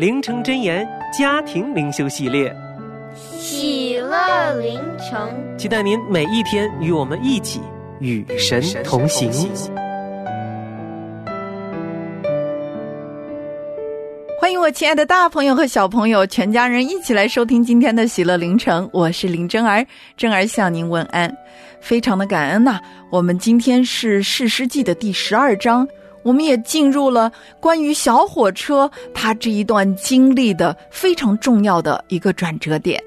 灵城真言家庭灵修系列，喜乐灵城，期待您每一天与我们一起与神同行。欢迎我亲爱的大朋友和小朋友，全家人一起来收听今天的喜乐灵城。我是林真儿，真儿向您问安，非常的感恩呐、我们今天是士师记的第十二章，我们也进入了关于小火车它这一段经历的非常重要的一个转折点。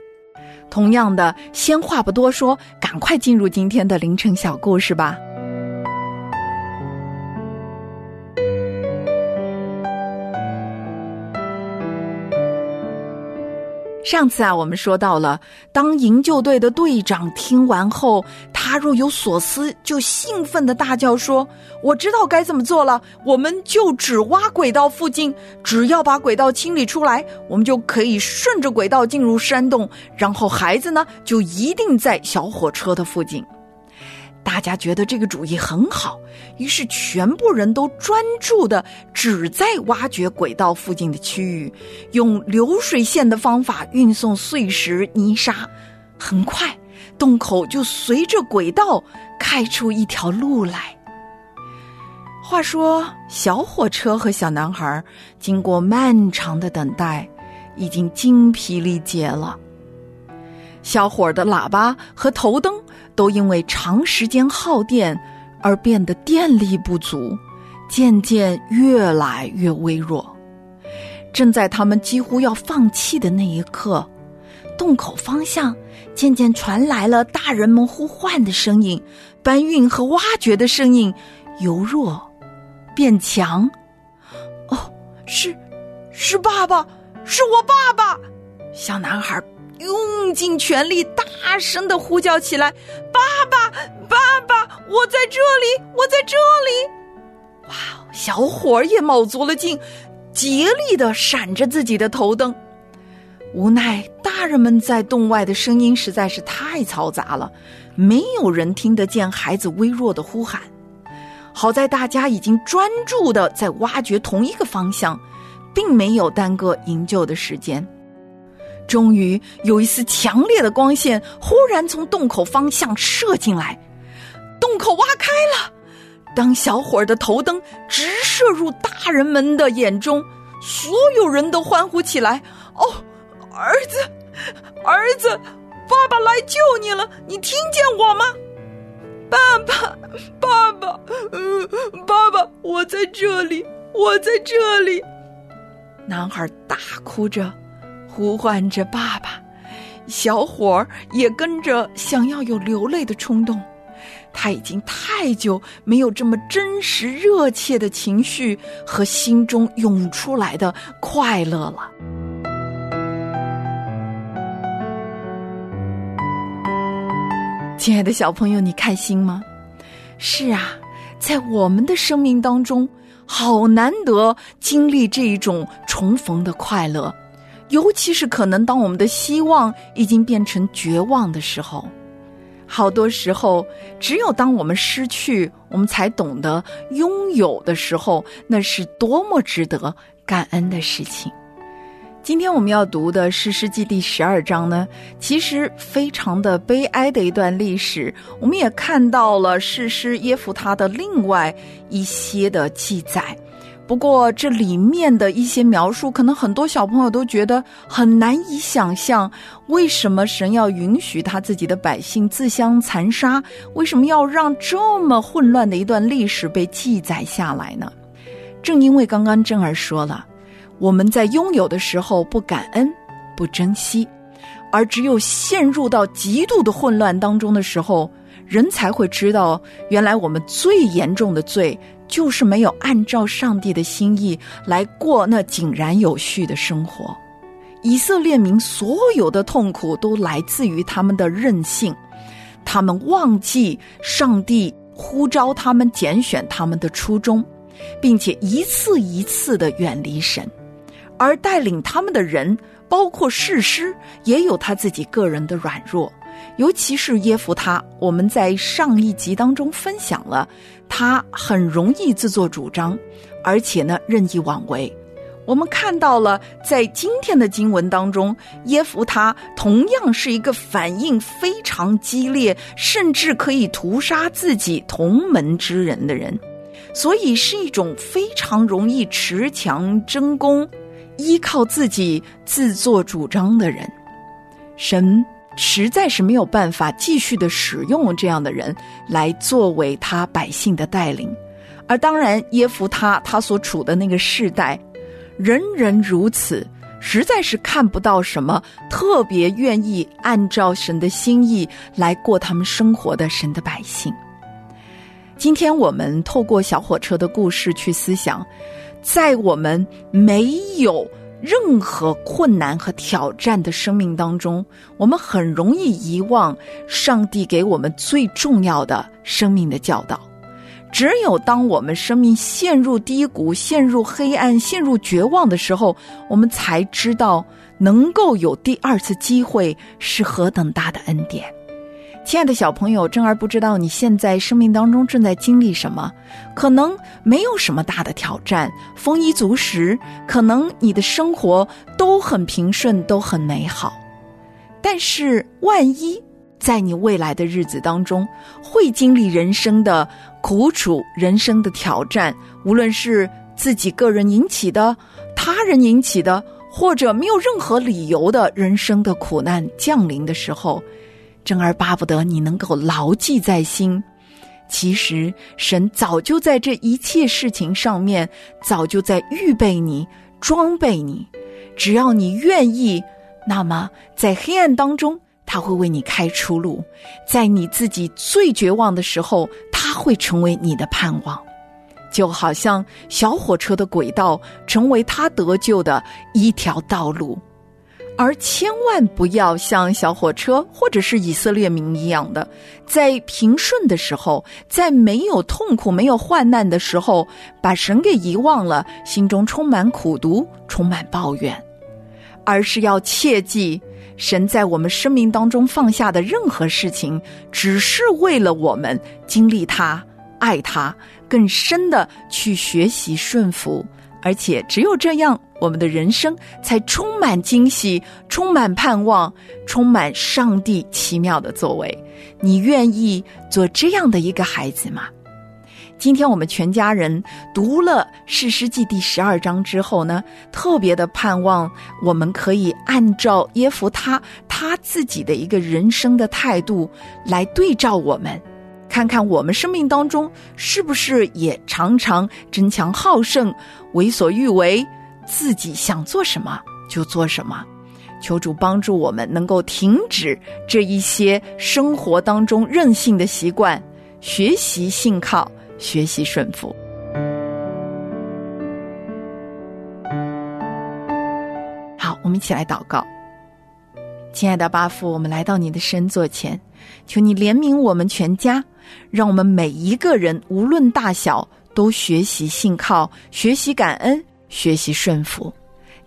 同样的，先话不多说，赶快进入今天的凌晨小故事吧。上次啊，我们说到了，当营救队的队长听完后，他若有所思，就兴奋的大叫说：“我知道该怎么做了，我们就只挖轨道附近，只要把轨道清理出来，我们就可以顺着轨道进入山洞，然后孩子呢，就一定在小火车的附近。”大家觉得这个主意很好，于是全部人都专注的只在挖掘轨道附近的区域，用流水线的方法运送碎石泥沙。很快，洞口就随着轨道开出一条路来。话说，小火车和小男孩经过漫长的等待，已经精疲力竭了。小伙的喇叭和头灯都因为长时间耗电而变得电力不足，渐渐越来越微弱。正在他们几乎要放弃的那一刻，洞口方向渐渐传来了大人们呼唤的声音，搬运和挖掘的声音由弱变强。哦，是，是爸爸，是我爸爸！小男孩用尽全力，大声的呼叫起来：“爸爸，爸爸，我在这里，我在这里！”哇，小伙儿也卯足了劲，竭力的闪着自己的头灯。无奈，大人们在洞外的声音实在是太嘈杂了，没有人听得见孩子微弱的呼喊。好在大家已经专注的在挖掘同一个方向，并没有耽搁营救的时间。终于有一丝强烈的光线忽然从洞口方向射进来，洞口挖开了。当小伙儿的头灯直射入大人们的眼中，所有人都欢呼起来：“哦，儿子，儿子，爸爸来救你了！你听见我吗？爸爸，爸爸，嗯，爸爸，我在这里，我在这里！”男孩大哭着。呼唤着爸爸，小伙儿也跟着想要有流泪的冲动。他已经太久没有这么真实、热切的情绪和心中涌出来的快乐了。亲爱的小朋友，你开心吗？是啊，在我们的生命当中，好难得经历这一种重逢的快乐。尤其是可能当我们的希望已经变成绝望的时候，好多时候，只有当我们失去，我们才懂得拥有的时候，那是多么值得感恩的事情。今天我们要读的是《诗记》第十二章呢，其实非常的悲哀的一段历史。我们也看到了士师耶夫他的另外一些的记载。不过这里面的一些描述，可能很多小朋友都觉得很难以想象，为什么神要允许他自己的百姓自相残杀？为什么要让这么混乱的一段历史被记载下来呢？正因为刚刚正儿说了。我们在拥有的时候不感恩、不珍惜，而只有陷入到极度的混乱当中的时候，人才会知道，原来我们最严重的罪就是没有按照上帝的心意来过那井然有序的生活。以色列民所有的痛苦都来自于他们的任性，他们忘记上帝呼召他们、拣选他们的初衷，并且一次一次的远离神。而带领他们的人，包括士师，也有他自己个人的软弱，尤其是耶夫他。我们在上一集当中分享了，他很容易自作主张，而且呢任意妄为。我们看到了，在今天的经文当中，耶夫他同样是一个反应非常激烈，甚至可以屠杀自己同门之人的人，所以是一种非常容易持强争功。依靠自己自作主张的人，神实在是没有办法继续的使用这样的人来作为他百姓的带领。而当然，耶夫他他所处的那个世代，人人如此，实在是看不到什么特别愿意按照神的心意来过他们生活的神的百姓。今天我们透过小火车的故事去思想。在我们没有任何困难和挑战的生命当中，我们很容易遗忘上帝给我们最重要的生命的教导。只有当我们生命陷入低谷、陷入黑暗、陷入绝望的时候，我们才知道能够有第二次机会是何等大的恩典。亲爱的小朋友，真儿不知道你现在生命当中正在经历什么？可能没有什么大的挑战，丰衣足食，可能你的生活都很平顺，都很美好。但是，万一在你未来的日子当中，会经历人生的苦楚、人生的挑战，无论是自己个人引起的、他人引起的，或者没有任何理由的人生的苦难降临的时候。真儿巴不得你能够牢记在心。其实，神早就在这一切事情上面，早就在预备你、装备你。只要你愿意，那么在黑暗当中，他会为你开出路；在你自己最绝望的时候，他会成为你的盼望。就好像小火车的轨道，成为他得救的一条道路。而千万不要像小火车或者是以色列民一样的，在平顺的时候，在没有痛苦、没有患难的时候，把神给遗忘了，心中充满苦毒、充满抱怨，而是要切记，神在我们生命当中放下的任何事情，只是为了我们经历他、爱他，更深的去学习顺服。而且只有这样，我们的人生才充满惊喜，充满盼望，充满上帝奇妙的作为。你愿意做这样的一个孩子吗？今天我们全家人读了《诗诗记》第十二章之后呢，特别的盼望我们可以按照耶夫他他自己的一个人生的态度来对照我们。看看我们生命当中是不是也常常争强好胜、为所欲为，自己想做什么就做什么？求主帮助我们能够停止这一些生活当中任性的习惯，学习信靠，学习顺服。好，我们一起来祷告。亲爱的巴父，我们来到你的身座前，求你怜悯我们全家。让我们每一个人，无论大小，都学习信靠，学习感恩，学习顺服。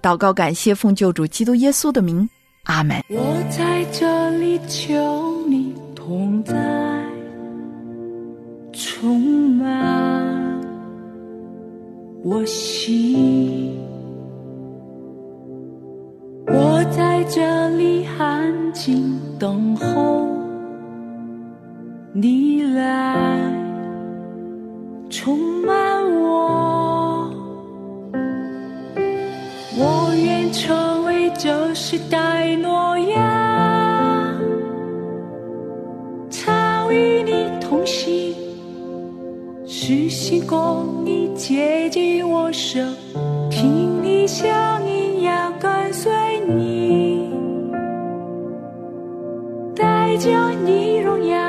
祷告感谢奉救主基督耶稣的名。阿门。我在这里求你同在充满我心我在这里安静等候你来充满就是戴诺亚，他与你同行，是心公你接近我身，听你声音要跟随你，带着你荣耀。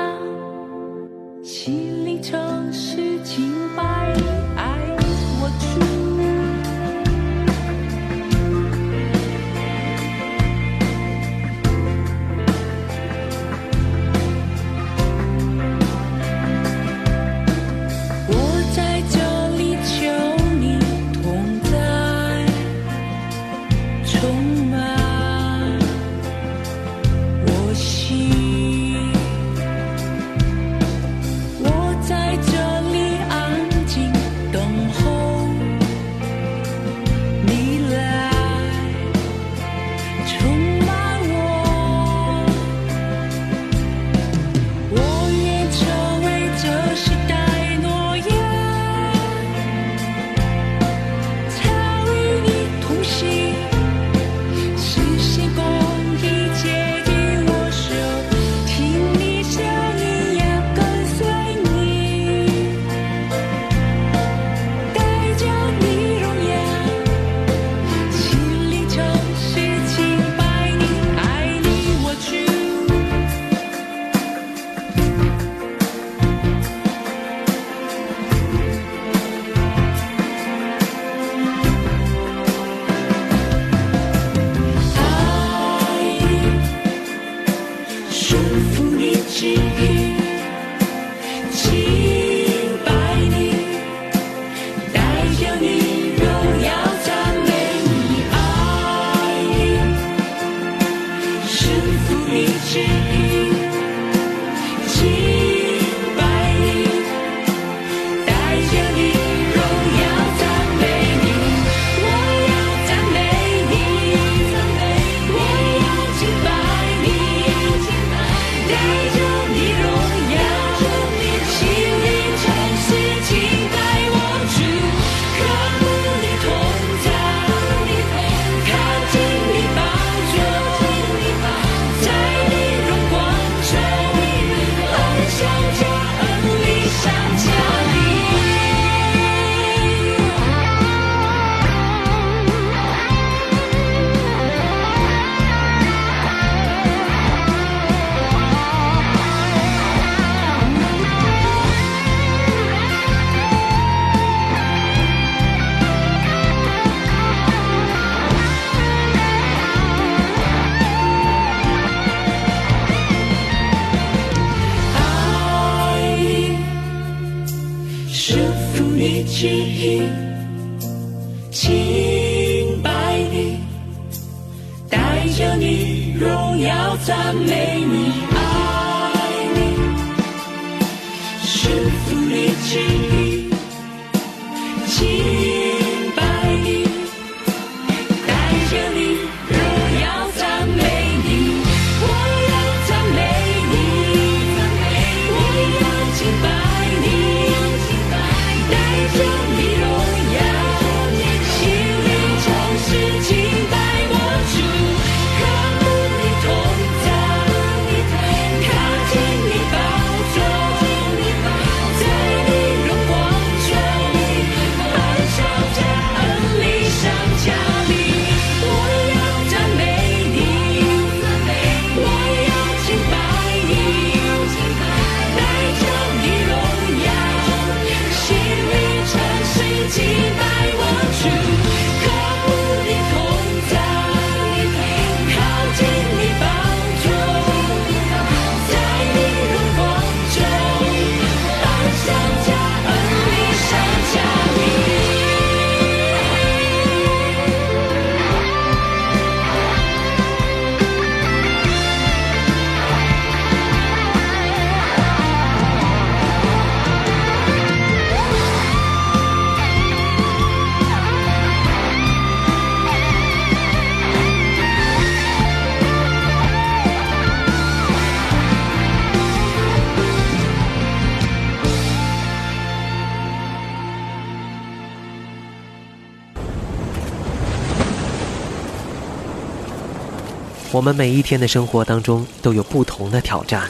们每一天的生活当中都有不同的挑战。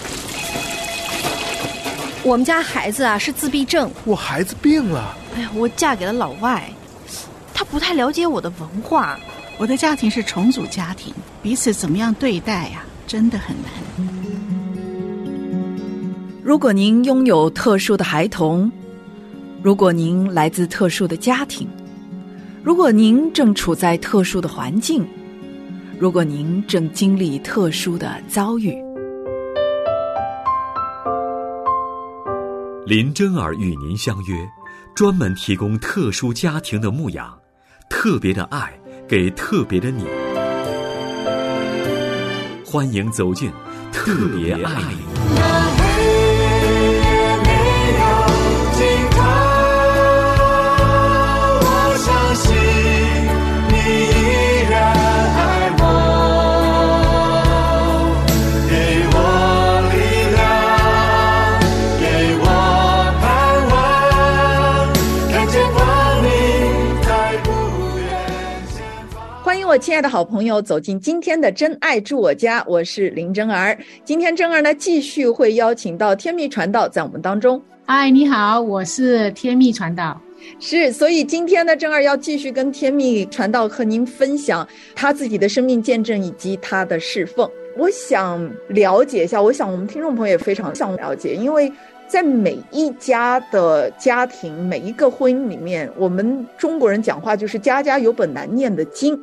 我们家孩子啊是自闭症，我孩子病了，哎呀，我嫁给了老外，他不太了解我的文化。我的家庭是重组家庭，彼此怎么样对待呀、真的很难。如果您拥有特殊的孩童，如果您来自特殊的家庭，如果您正处在特殊的环境，如果您正经历特殊的遭遇，林真儿与您相约，专门提供特殊家庭的牧养，特别的爱给特别的你。欢迎走进特别爱你。亲爱的好朋友走进今天的真爱住我家，我是林真儿。今天真儿呢继续会邀请到天命传道在我们当中。嗨，你好，我是天命传道。是，所以今天呢，正儿要继续跟天命传道和您分享他自己的生命见证以及他的侍奉。我想了解一下，我想我们听众朋友也非常想了解，因为在每一家的家庭、每一个婚姻里面，我们中国人讲话就是家家有本难念的经。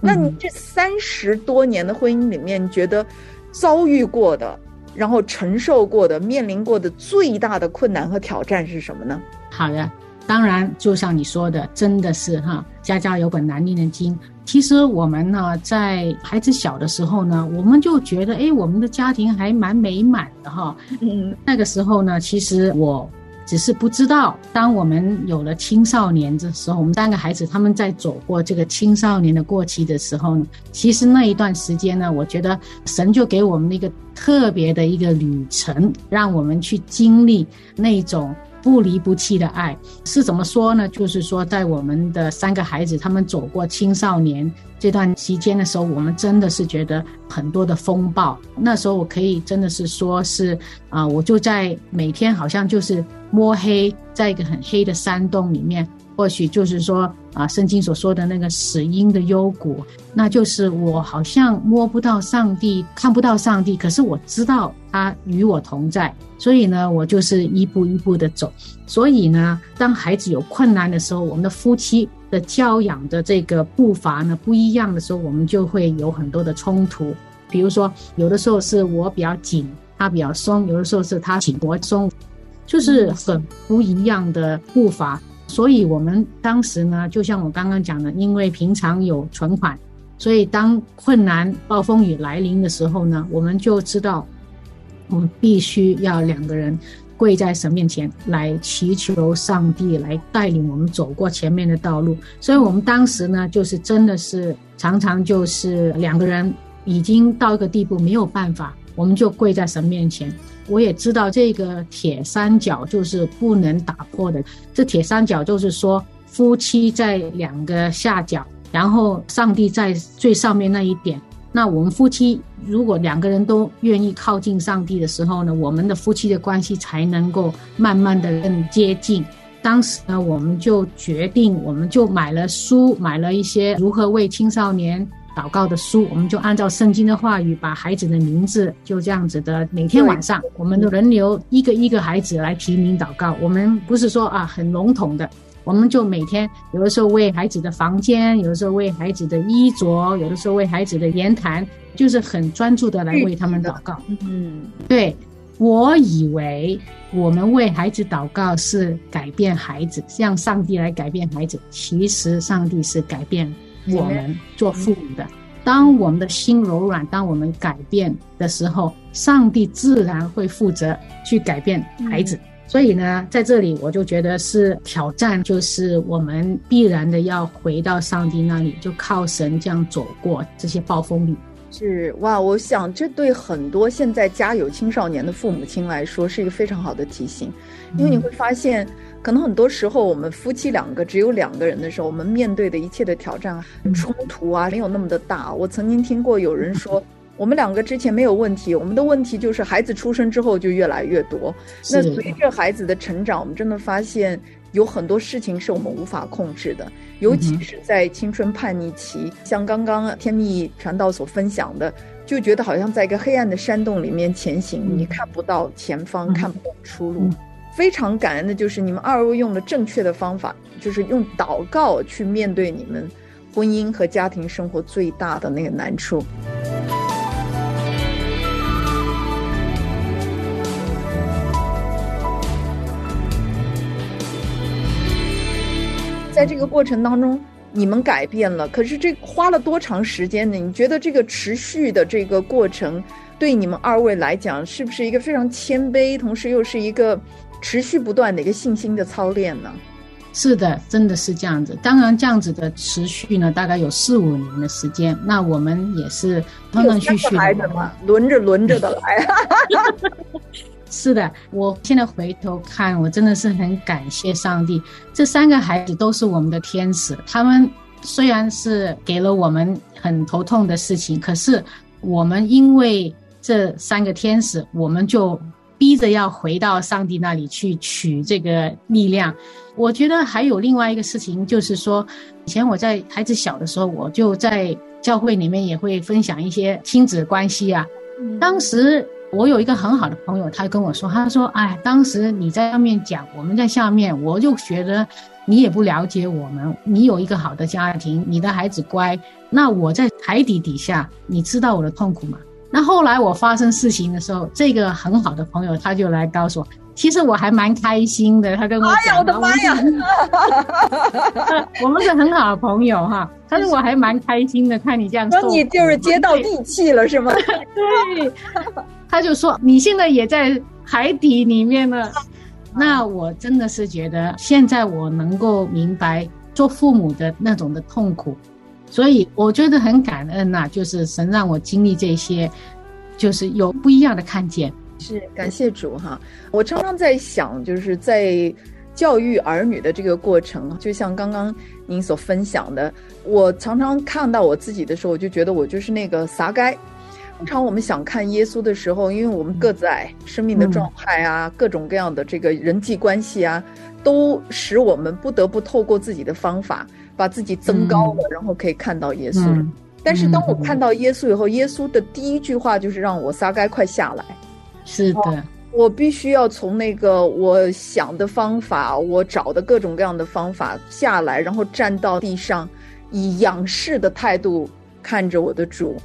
那你这三十多年的婚姻里面，你觉得遭遇过的，然后承受过的、面临过的最大的困难和挑战是什么呢？好的，当然就像你说的，真的是哈，家家有本难念的经。其实我们呢，在孩子小的时候呢，我们就觉得，哎，我们的家庭还蛮美满的哈。嗯，那个时候呢，其实我只是不知道，当我们有了青少年的时候，我们三个孩子他们在走过这个青少年的过期的时候呢，其实那一段时间呢，我觉得神就给我们一个特别的一个旅程，让我们去经历那种。不离不弃的爱是怎么说呢？就是说，在我们的三个孩子他们走过青少年这段期间的时候，我们真的是觉得很多的风暴。那时候我可以真的是说是啊、我就在每天好像就是摸黑，在一个很黑的山洞里面，或许就是说啊，圣经所说的那个死荫的幽谷，那就是我好像摸不到上帝，看不到上帝，可是我知道他与我同在，所以呢，我就是一步一步的走。所以呢，当孩子有困难的时候，我们的夫妻的教养的这个步伐呢不一样的时候，我们就会有很多的冲突。比如说，有的时候是我比较紧，他比较松；有的时候是他紧我松，就是很不一样的步伐。所以我们当时呢，就像我刚刚讲的，因为平常有存款，所以当困难暴风雨来临的时候呢，我们就知道我们必须要两个人跪在神面前来祈求上帝来带领我们走过前面的道路。所以我们当时呢，就是真的是常常就是两个人已经到一个地步没有办法，我们就跪在神面前。我也知道这个铁三角就是不能打破的。这铁三角就是说，夫妻在两个下角，然后上帝在最上面那一点。那我们夫妻如果两个人都愿意靠近上帝的时候呢，我们的夫妻的关系才能够慢慢的更接近。当时呢，我们就决定，我们就买了书，买了一些如何为青少年祷告的书，我们就按照圣经的话语，把孩子的名字就这样子的，每天晚上我们都轮流一个一个孩子来提名祷告。我们不是说啊很笼统的，我们就每天有的时候为孩子的房间，有的时候为孩子的衣着，有的时候为孩子的言谈，就是很专注的来为他们祷告。嗯，对，我以为我们为孩子祷告是改变孩子，让上帝来改变孩子。其实上帝是改变我们做父母的。当我们的心柔软，当我们改变的时候，上帝自然会负责去改变孩子。所以呢，在这里我就觉得是挑战，就是我们必然的要回到上帝那里，就靠神这样走过这些暴风雨。是哇，我想这对很多现在家有青少年的父母亲来说是一个非常好的提醒，因为你会发现，可能很多时候我们夫妻两个只有两个人的时候，我们面对的一切的挑战、冲突啊，没有那么的大。我曾经听过有人说，我们两个之前没有问题，我们的问题就是孩子出生之后就越来越多。那随着孩子的成长，我们真的发现有很多事情是我们无法控制的，尤其是在青春叛逆期，像刚刚天蜜传道所分享的，就觉得好像在一个黑暗的山洞里面前行，你看不到前方，看不到出路。非常感恩的就是你们二位用了正确的方法，就是用祷告去面对你们婚姻和家庭生活最大的那个难处。在这个过程当中，你们改变了，可是这花了多长时间呢？你觉得这个持续的这个过程，对你们二位来讲，是不是一个非常谦卑，同时又是一个持续不断的一个信心的操练呢？是的，真的是这样子。当然，这样子的持续呢，大概有四五年的时间。那我们也是断断续续的。孩子嘛，轮着轮着的来。是的，我现在回头看，我真的是很感谢上帝。这三个孩子都是我们的天使，他们虽然是给了我们很头痛的事情，可是我们因为这三个天使，我们就逼着要回到上帝那里去取这个力量。我觉得还有另外一个事情，就是说，以前我在孩子小的时候，我就在教会里面也会分享一些亲子关系啊。当时我有一个很好的朋友，他跟我说，他说：“哎，当时你在上面讲，我们在下面，我就觉得你也不了解我们。你有一个好的家庭，你的孩子乖，那我在海底底下，你知道我的痛苦吗？”那后来我发生事情的时候，这个很好的朋友他就来告诉我，其实我还蛮开心的。他跟我讲，哎呀，我的妈呀，我们是很好的朋友哈。他说我还蛮开心的，看你这样说，那你就是接到地气了是吗？对，他就说你现在也在海底里面了。那我真的是觉得，现在我能够明白做父母的那种的痛苦。所以我觉得很感恩呐、就是神让我经历这些，就是有不一样的看见。是感谢主哈！我常常在想，就是在教育儿女的这个过程，就像刚刚您所分享的，我常常看到我自己的时候，我就觉得我就是那个撒该。通常我们想看耶稣的时候，因为我们个子矮，生命的状态啊，各种各样的这个人际关系啊，都使我们不得不透过自己的方法。把自己增高了，然后可以看到耶稣。嗯但是当我看到耶稣以后，耶稣的第一句话就是让我撒该快下来。是的，我必须要从那个我想的方法，我找的各种各样的方法下来，然后站到地上，以仰视的态度看着我的主。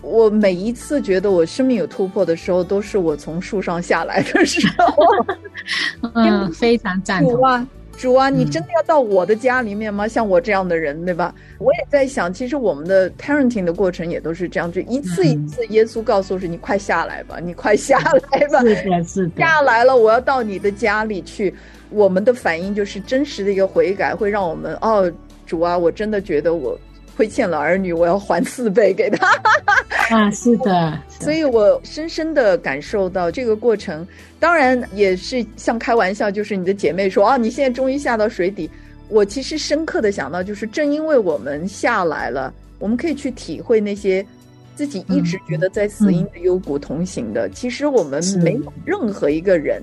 我每一次觉得我生命有突破的时候，都是我从树上下来的时候。嗯，非常赞同。主啊，你真的要到我的家里面吗？像我这样的人，对吧？我也在想，其实我们的 parenting 的过程也都是这样，就一次一次，耶稣告诉是你快下来吧，你快下来吧，是的，是的，下来了，我要到你的家里去。我们的反应就是真实的一个悔改，会让我们哦，主啊，我真的觉得我亏欠了儿女，我要还四倍给他。啊，是的，所以我深深的感受到这个过程，当然也是像开玩笑，就是你的姐妹说啊，你现在终于下到水底。我其实深刻的想到，就是正因为我们下来了，我们可以去体会那些自己一直觉得在死因的幽谷同行的。其实我们没有任何一个人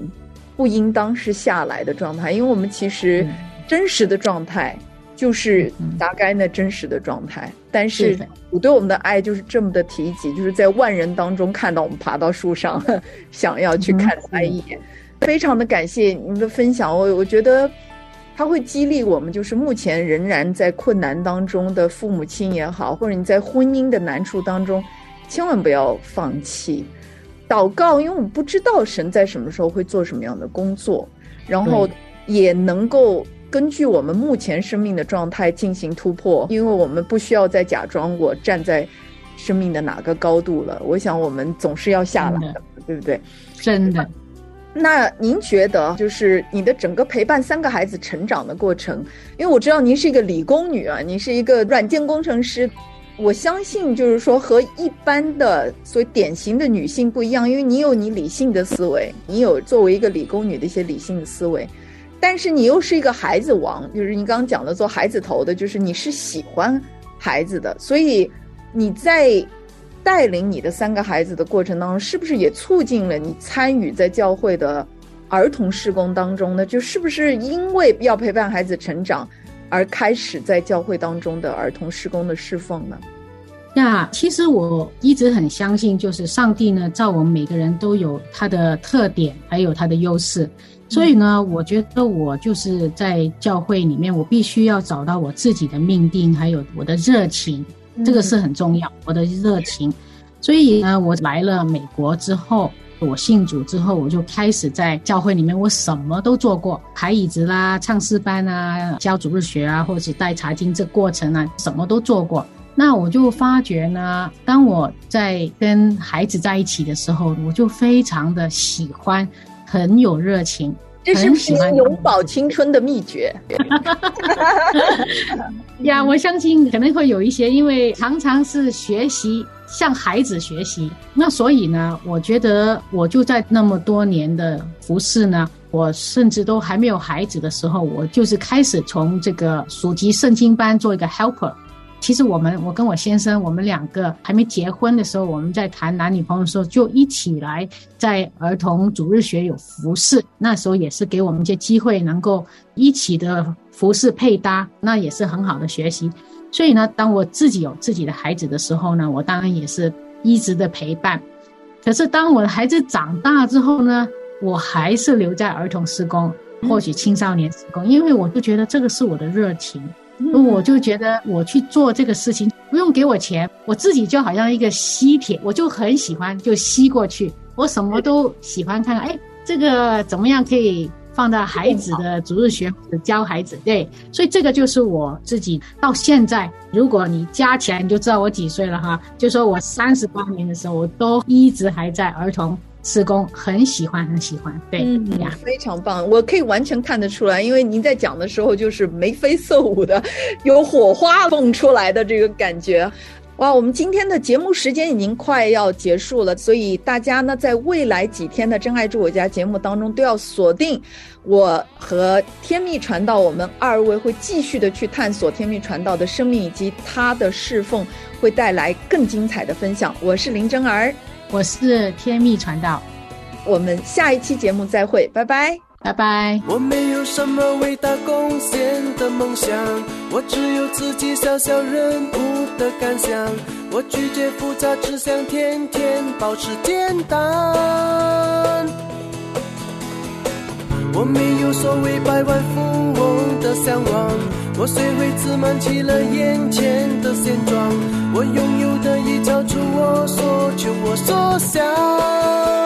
不应当是下来的状态，因为我们其实真实的状态。就是大概那真实的状态，但是我对我们的爱就是这么的提及，就是在万人当中看到我们爬到树上，想要去看他一眼，非常的感谢您的分享。我我觉得它会激励我们，就是目前仍然在困难当中的父母亲也好，或者你在婚姻的难处当中，千万不要放弃。祷告，因为我们不知道神在什么时候会做什么样的工作，然后也能够。根据我们目前生命的状态进行突破，因为我们不需要再假装我站在生命的哪个高度了。我想我们总是要下来的，对不对？真的。那您觉得，就是你的整个陪伴三个孩子成长的过程？因为我知道您是一个理工女啊，你是一个软件工程师。我相信，就是说和一般的所谓典型的女性不一样，因为你有你理性的思维，你有作为一个理工女的一些理性的思维。但是你又是一个孩子王，就是你刚刚讲的做孩子头的，就是你是喜欢孩子的，所以你在带领你的三个孩子的过程当中，是不是也促进了你参与在教会的儿童施工当中呢？就是不是因为要陪伴孩子成长，而开始在教会当中的儿童施工的侍奉呢？呀，其实我一直很相信，就是上帝呢，造我们每个人都有他的特点，还有他的优势。所以呢，我觉得我就是在教会里面，我必须要找到我自己的命定，还有我的热情，这个是很重要。我的热情，所以呢，我来了美国之后，我信主之后，我就开始在教会里面，我什么都做过，抬椅子啦、唱诗班啊、教主日学啊，或者带查经这过程啊，什么都做过。那我就发觉呢，当我在跟孩子在一起的时候，我就非常的喜欢，很有热情，这是不是永葆青春的秘诀？呀，我相信可能会有一些，因为常常是学习向孩子学习，那所以呢，我觉得我就在那么多年的服侍呢，我甚至都还没有孩子的时候，我就是开始从这个暑期圣经班做一个 helper。其实我们，我跟我先生，我们两个还没结婚的时候，我们在谈男女朋友的时候，就一起来在儿童主日学有服侍。那时候也是给我们一些机会，能够一起的服侍配搭，那也是很好的学习。所以呢，当我自己有自己的孩子的时候呢，我当然也是一直的陪伴。可是当我的孩子长大之后呢，我还是留在儿童施工，或许青少年施工，因为我就觉得这个是我的热情。我就觉得我去做这个事情不用给我钱，我自己就好像一个吸铁，我就很喜欢就吸过去。我什么都喜欢看看，哎，这个怎么样可以放到孩子的逐日学教孩子？对，所以这个就是我自己到现在，如果你加起来，你就知道我几岁了哈。就说我三十八年的时候，我都一直还在儿童。施工很喜欢，很喜欢，对呀，非常棒，我可以完全看得出来，因为您在讲的时候就是眉飞色舞的，有火花蹦出来的这个感觉。哇，我们今天的节目时间已经快要结束了，所以大家呢，在未来几天的《真爱住我家》节目当中，都要锁定我和天命传道，我们二位会继续的去探索天命传道的生命以及他的侍奉，会带来更精彩的分享。我是林真儿。我是天蜜传道，我们下一期节目再会，拜拜，拜拜。我没有什么伟大贡献的梦想，我只有自己小小人物的感想。我拒绝复杂，只想天天保持简单。我没有所谓百万富翁的向往，我学会自满起了眼前的现状，我拥有的已超出我所求我所想。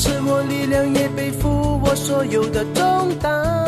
赐我力量，也背负我所有的重担。